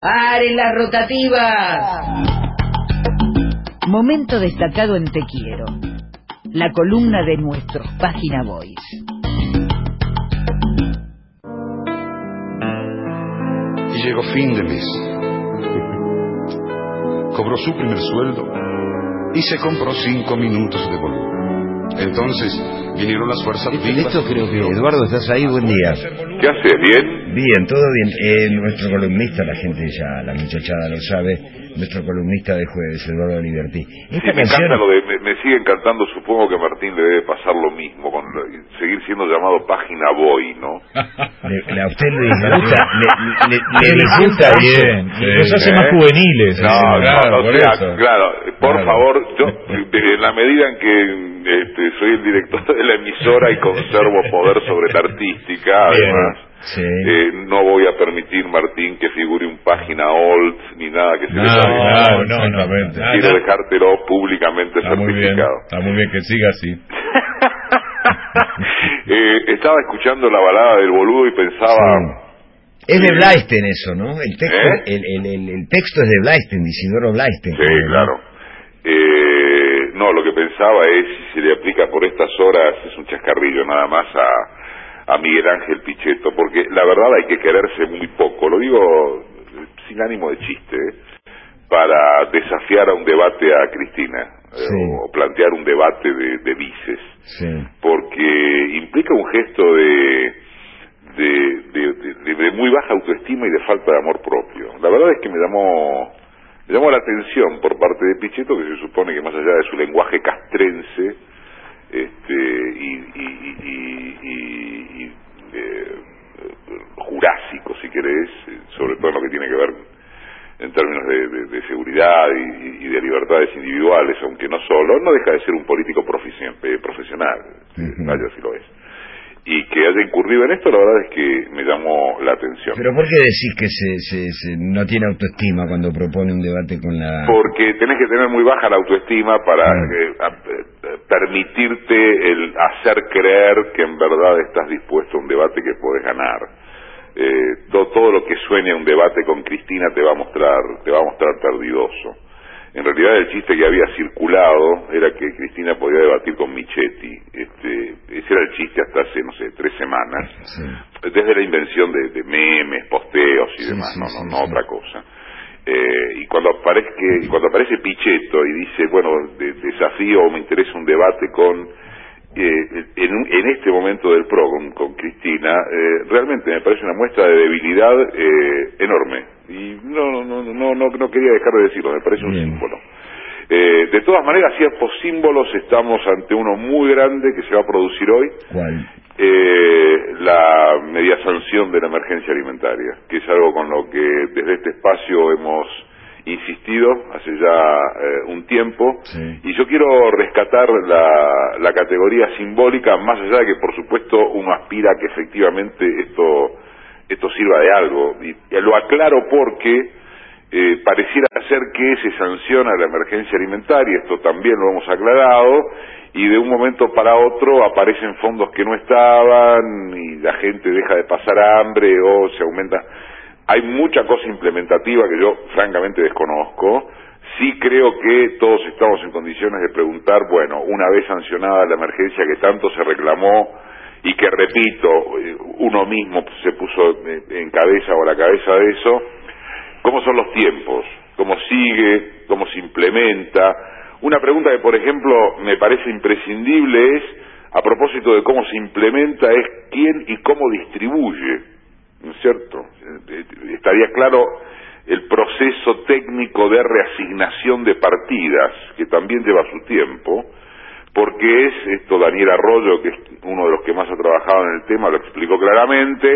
¡Paren las rotativas! Momento destacado en Te Quiero. La columna de nuestros Página Boys. Y llegó fin de mes. Cobró su primer sueldo y se compró cinco minutos de volumen. Entonces vinieron las fuerzas Esto creo que Eduardo, ¿estás ahí? Buen día. ¿Qué haces? ¿Bien? Bien, todo bien. Eh, nuestro columnista, la gente ya, la muchachada lo sabe, nuestro columnista de jueves, Eduardo Liberty. Esta me, canción... lo de, me, sigue encantando, supongo que a Martín le debe pasar lo mismo, con seguir siendo llamado Página Boy, ¿no? Le, a usted le disgusta, le, le, disgusta bien, nos hace más juveniles. No, no, claro, claro, por favor, yo, en la medida en que este, soy el director de la emisora y conservo poder sobre la artística, además eh, no voy a permitir, Martín, que figure un página old ni nada que se no, no, no, no, Quiero dejártelo públicamente está certificado. Muy bien, está muy bien que siga así. eh, estaba escuchando la balada del boludo y pensaba... Es de Blaisten eso, ¿no? El texto, ¿Eh? el, el, el, texto es de Blaisten, de Isidoro Blaisten. Sí, claro. Eh, no, lo que pensaba es, si se le aplica por estas horas, es un chascarrillo nada más a a Miguel Ángel Pichetto, porque la verdad hay que quererse muy poco, lo digo sin ánimo de chiste, ¿eh? para desafiar a un debate a Cristina, eh, o plantear un debate de, de vices, porque implica un gesto de de, de, muy baja autoestima y de falta de amor propio. La verdad es que me llamó, me llamó la atención por parte de Pichetto, que se supone que más allá de su lenguaje castrense, este, y, eh, jurásico, si querés, sobre todo en lo que tiene que ver en términos de, seguridad y, de libertades individuales, aunque no solo, no deja de ser un político eh, profesional, vaya si lo es y que haya incurrido en esto, la verdad es que me llamó la atención. ¿Pero por qué decís que se, no tiene autoestima cuando propone un debate con la...? Porque tenés que tener muy baja la autoestima para eh, eh, permitirte el hacer creer que en verdad estás dispuesto a un debate que puedes ganar. Eh, todo, todo lo que suene a un debate con Cristina te va a mostrar, te va a mostrar perdidoso. En realidad el chiste que había circulado era que Cristina podía debatir con Michetti. Este, ese era el chiste hasta hace, no sé, tres semanas. Desde la invención de, memes, posteos y demás, no, no, no otra cosa. Eh, y cuando aparece, cuando aparece Pichetto y dice, bueno, desafío o me interesa un debate con eh, en, en, este momento del PRO con, Cristina, eh, realmente me parece una muestra de debilidad eh, enorme. Y no, no, no, no, no quería dejar de decirlo, me parece un símbolo. Eh, de todas maneras, por símbolos, estamos ante uno muy grande que se va a producir hoy. Eh, la media sanción de la emergencia alimentaria, que es algo con lo que desde este espacio hemos insistido hace ya eh, un tiempo. Y yo quiero rescatar la, la, categoría simbólica más allá de que por supuesto uno aspira a que efectivamente esto esto sirva de algo. Y, lo aclaro porque eh, pareciera ser que se sanciona la emergencia alimentaria esto también lo hemos aclarado y de un momento para otro aparecen fondos que no estaban y la gente deja de pasar hambre o se aumenta hay mucha cosa implementativa que yo francamente desconozco. Sí creo que todos estamos en condiciones de preguntar, bueno, una vez sancionada la emergencia que tanto se reclamó y que, repito, eh, uno mismo se puso eh, en cabeza o a la cabeza de eso, ¿cómo son los tiempos? ¿Cómo sigue? ¿Cómo se implementa? Una pregunta que, por ejemplo, me parece imprescindible es, a propósito de cómo se implementa, es quién y cómo distribuye ¿no es cierto? Estaría claro el proceso técnico de reasignación de partidas, que también lleva su tiempo, porque es esto Daniel Arroyo, que es uno de los que más ha trabajado en el tema, lo explicó claramente,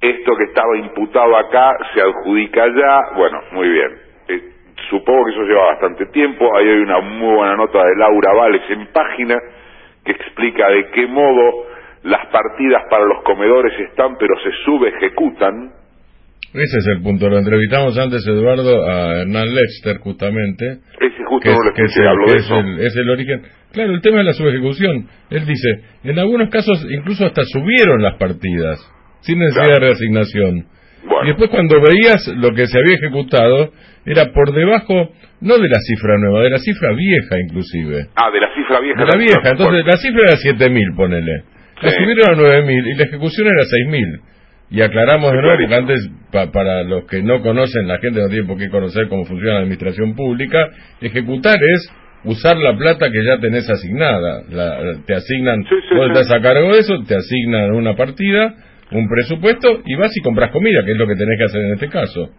esto que estaba imputado acá se adjudica allá, bueno, muy bien. Eh, supongo que eso lleva bastante tiempo, ahí hay una muy buena nota de Laura Vales en página que explica de qué modo las partidas para los comedores están pero se subejecutan. Ese es el punto. Lo entrevistamos antes, Eduardo, a Hernán Lester, justamente. Ese justo no lo que es, el, es el origen. Claro, el tema de la subejecución. Él dice, en algunos casos incluso hasta subieron las partidas, sin necesidad de reasignación. Bueno. Y después cuando veías lo que se había ejecutado, era por debajo, no de la cifra nueva, de la cifra vieja inclusive. Ah, de la cifra vieja. De la vieja, entonces la cifra era 7.000, ponele. La Sí. subieron a 9.000 y la ejecución era 6.000. Y aclaramos de nuevo, porque antes, pa- para los que no conocen, la gente no tiene por qué conocer cómo funciona la administración pública, ejecutar es usar la plata que ya tenés asignada. La- te asignan, Sí, vos estás a cargo de eso, te asignan una partida, un presupuesto, y vas y compras comida, que es lo que tenés que hacer en este caso.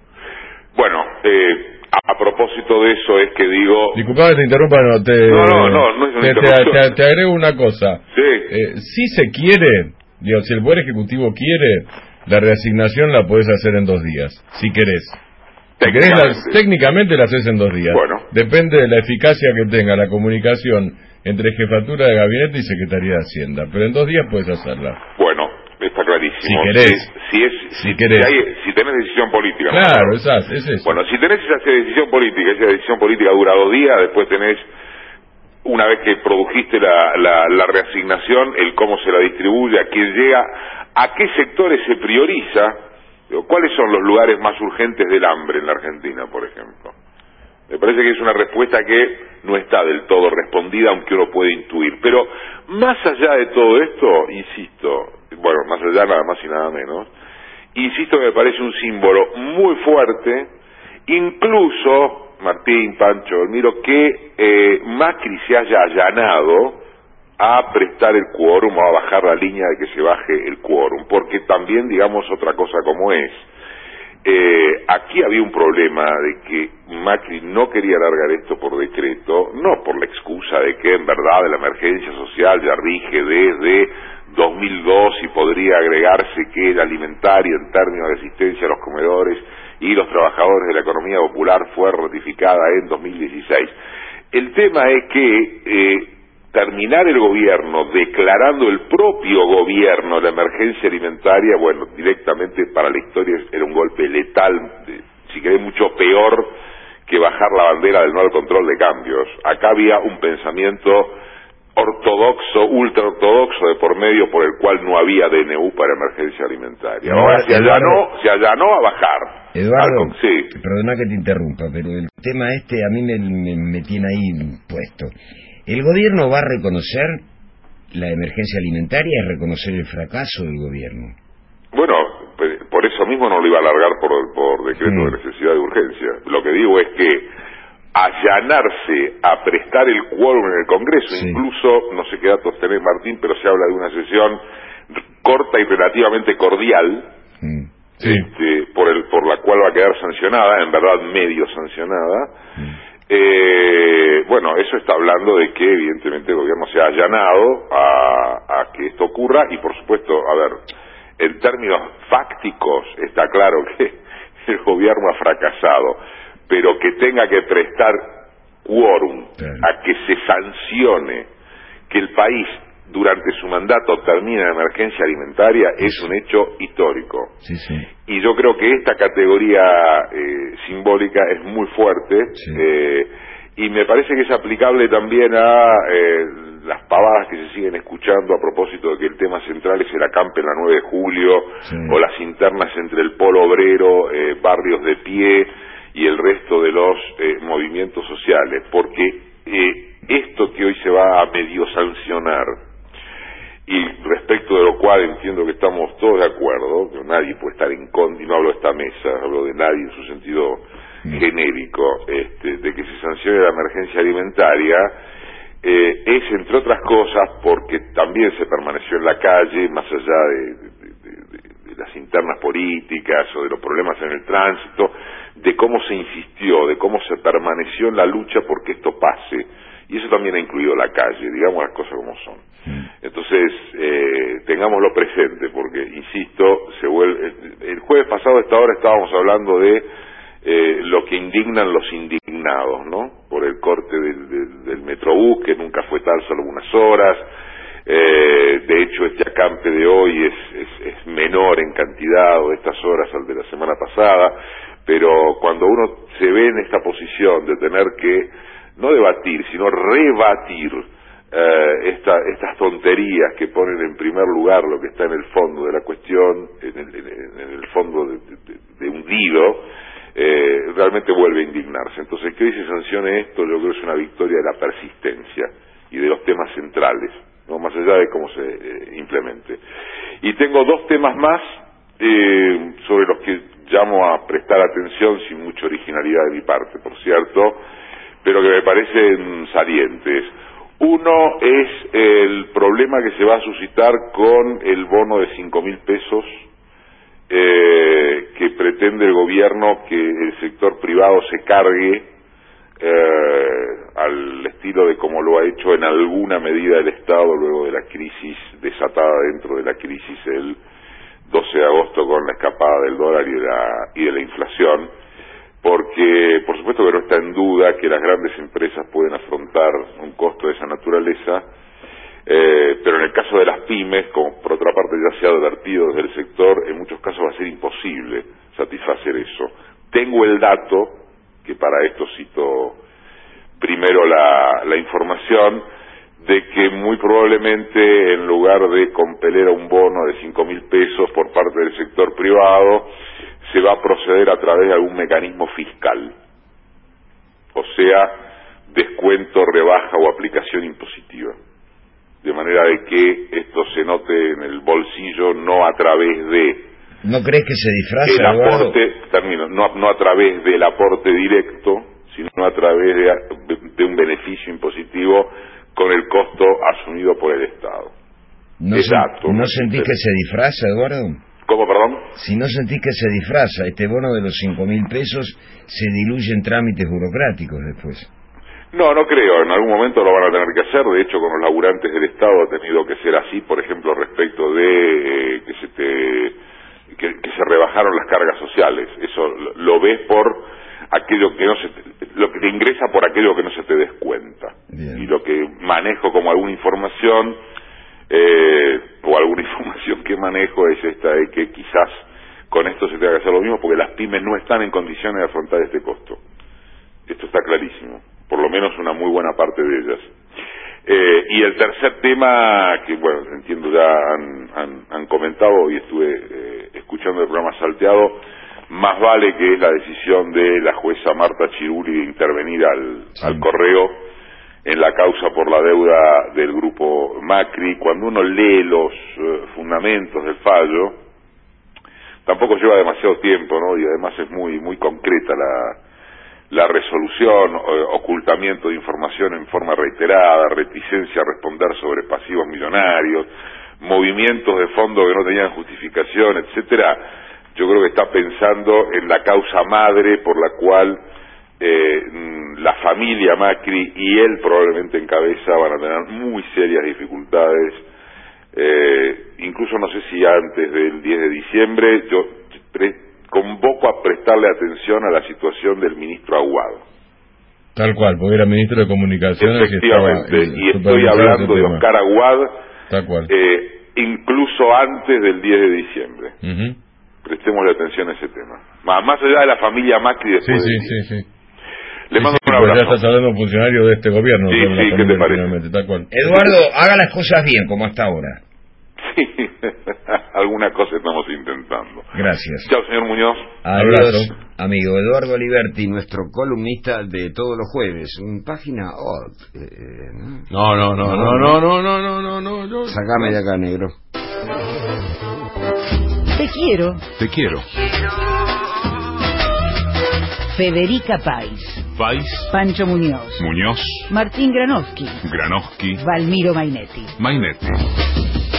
Bueno, eh, a, a propósito de eso es que digo... Disculpame que te interrumpa, no, te, No, no, no, no es te, te- te- te agrego una cosa. Sí, Eh, si se quiere, digo, si el Poder Ejecutivo quiere, la reasignación la podés hacer en dos días, si querés. Querés, la- técnicamente. técnicamente la haces en dos días. Bueno. Depende de la eficacia que tenga la comunicación entre Jefatura de Gabinete y Secretaría de Hacienda. Pero en dos días puedes hacerla. Bueno, Si querés. Si, si es, Si querés. hay- si tenés decisión política. Claro, esas, es eso. Bueno, si tenés esa decisión política, esa decisión política dura dos días, después tenés, una vez que produjiste la, la, la reasignación, el cómo se la distribuye, a quién llega, a qué sectores se prioriza, cuáles son los lugares más urgentes del hambre en la Argentina, por ejemplo. Me parece que es una respuesta que no está del todo respondida, aunque uno puede intuir. Pero más allá de todo esto, insisto, bueno, más allá nada más y nada menos, insisto que me parece un símbolo muy fuerte, incluso, Martín, Pancho, miro que eh, Macri se haya allanado a prestar el quórum o a bajar la línea de que se baje el quórum, porque también digamos otra cosa como es. Eh, aquí había un problema de que Macri no quería alargar esto por decreto, no por la excusa de que en verdad la emergencia social ya rige desde 2002 y podría agregarse que el alimentario en términos de asistencia a los comedores y los trabajadores de la economía popular fue ratificada en 2016. El tema es que eh, terminar el gobierno declarando el propio gobierno la emergencia alimentaria, bueno, directamente para la historia era un golpe letal, de- si querés mucho peor que bajar la bandera del no al control de cambios. Acá había un pensamiento ortodoxo, ultra ortodoxo de por medio por el cual no había DNU para emergencia alimentaria. Ahora se allanó, se allanó a bajar. Eduardo, sí. perdona que te interrumpa, pero el tema este a mí me, me- me tiene ahí puesto. ¿El gobierno va a reconocer la emergencia alimentaria y reconocer el fracaso del gobierno? Bueno, pe- por eso mismo no lo iba a alargar por, por decreto Mm. de necesidad de urgencia. Lo que digo es que allanarse a prestar el quórum en el Congreso, Sí. incluso, no sé qué datos tenés Martín, pero se habla de una sesión corta y relativamente cordial, Mm. Sí. este, por, el, por la cual va a quedar sancionada, en verdad medio sancionada. Eh, bueno, eso está hablando de que evidentemente el gobierno se ha allanado a, a que esto ocurra y por supuesto, a ver, en términos fácticos está claro que el gobierno ha fracasado, pero que tenga que prestar quórum a que se sancione que el país durante su mandato termine en emergencia alimentaria es un hecho histórico. Sí, sí. Y yo creo que esta categoría eh, simbólica es muy fuerte Sí. eh, y me parece que es aplicable también a eh, las pavadas que se siguen escuchando a propósito de que el tema central es el acampe en la 9 de julio Sí. o las internas entre el polo obrero, eh, barrios de pie y el resto de los eh, movimientos sociales, porque eh, esto que hoy se va a medio sancionar y respecto de lo cual entiendo que estamos todos de acuerdo, que nadie puede estar en contra, y no hablo de esta mesa, hablo de nadie en su sentido genérico, este, de que se sancione la emergencia alimentaria, eh, es entre otras cosas porque también se permaneció en la calle, más allá de, de- de- de- de las internas políticas o de los problemas en el tránsito, de cómo se insistió, de cómo se permaneció en la lucha porque esto pase. Y eso también ha incluido la calle, digamos las cosas como son. Entonces, eh, tengámoslo presente, porque, insisto, se vuelve, el, el jueves pasado a esta hora estábamos hablando de eh, lo que indignan los indignados, ¿no? Por el corte del, del, Metrobús, que nunca fue tal, solo unas horas. Eh, de hecho, este acampe de hoy es, es, menor en cantidad o estas horas al de la semana pasada, pero cuando uno se ve en esta posición de tener que no debatir, sino rebatir eh, esta, estas tonterías que ponen en primer lugar lo que está en el fondo de la cuestión, en el, en el fondo de, de, de hundido, eh, realmente vuelve a indignarse. Entonces, que hoy se sancione esto, yo creo que es una victoria de la persistencia y de los temas centrales, no más allá de cómo se eh, implemente. Y tengo dos temas más eh, sobre los que llamo a prestar atención sin mucha originalidad de mi parte, por cierto, pero que me parecen salientes. Uno es el problema que se va a suscitar con el bono de cinco mil pesos eh, que pretende el gobierno que el sector privado se cargue eh, al estilo de como lo ha hecho en alguna medida el Estado luego de la crisis desatada dentro de la crisis el 12 de agosto con la escapada del dólar y de la, y de la inflación, porque por supuesto que no está en duda que las grandes empresas pueden afrontar un costo de esa naturaleza, eh, pero en el caso de las pymes, como por otra parte ya se ha advertido desde el sector, en muchos casos va a ser imposible satisfacer eso. Tengo el dato, que para esto cito primero la, la información, de que muy probablemente en lugar de compeler a un bono de cinco mil pesos por parte del sector privado, se va a proceder a través de algún mecanismo fiscal, o sea, descuento, rebaja o aplicación impositiva, de manera de que esto se note en el bolsillo no a través de ¿No crees que se disfraza, el Eduardo? aporte, termino, no, no a través del aporte directo, sino a través de, de un beneficio impositivo con el costo asumido por el Estado. ¿No, Exacto. ¿No sentís que se disfraza, Eduardo? ¿Cómo, perdón? Si no sentís que se disfraza, este bono de los cinco mil pesos se diluye en trámites burocráticos después. No, no creo. En algún momento lo van a tener que hacer. De hecho, con los laburantes del Estado ha tenido que ser así, por ejemplo, respecto de eh, que se te que, que se rebajaron las cargas sociales. Eso lo, lo ves por aquello que no se te- lo que te ingresa por aquello que no se te descuenta. Bien. Y lo que manejo como alguna información eh, o alguna información que manejo es esta de que quizás con esto se tenga que hacer lo mismo porque las pymes no están en condiciones de afrontar este costo. Esto está clarísimo, por lo menos una muy buena parte de ellas. Eh, y el tercer tema, que bueno, entiendo ya han, han, han comentado y estuve eh, escuchando el programa salteado, más vale que es la decisión de la jueza Marta Chiruli de intervenir al, Sí. al correo en la causa por la deuda del grupo Macri. Cuando uno lee los eh, fundamentos del fallo, tampoco lleva demasiado tiempo, ¿no? Y además es muy muy concreta la, la resolución, eh, ocultamiento de información en forma reiterada, reticencia a responder sobre pasivos millonarios, movimientos de fondo que no tenían justificación, etcétera. Yo creo que está pensando en la causa madre por la cual eh, mm, la familia Macri y él probablemente en cabeza van a tener muy serias dificultades eh, incluso no sé si antes del 10 de diciembre, yo convoco a prestarle atención a la situación del ministro Aguado. Tal cual, porque era ministro de Comunicaciones y estaba Efectivamente, y estoy hablando de. Oscar Aguad, Tal cual. eh, incluso antes del 10 de diciembre. Ujú. Prestémosle atención a ese tema. Más, más allá de la familia Macri Sí, después sí, del sí, 10. sí. Le Sí, mando sí, un porque ya abrazo. estás hablando de un funcionario de este gobierno. Sí, sí, ¿qué te parece? Tal cual. Eduardo, haga las cosas bien, como hasta ahora. Sí, alguna cosa estamos intentando. Gracias. Chao, señor Muñoz. Adiós, Abrazo. amigo Eduardo Aliberti, nuestro columnista de todos los jueves. Un página odd. eh, ¿no? No, no, no, no, no, no, no, no, no, no, no. Sacame de acá, negro. Te quiero, Te quiero. Federica Pais, Pais, Pancho Muñoz, Muñoz, Martín Granowski, Granowski, Valmiro Mainetti. Mainetti.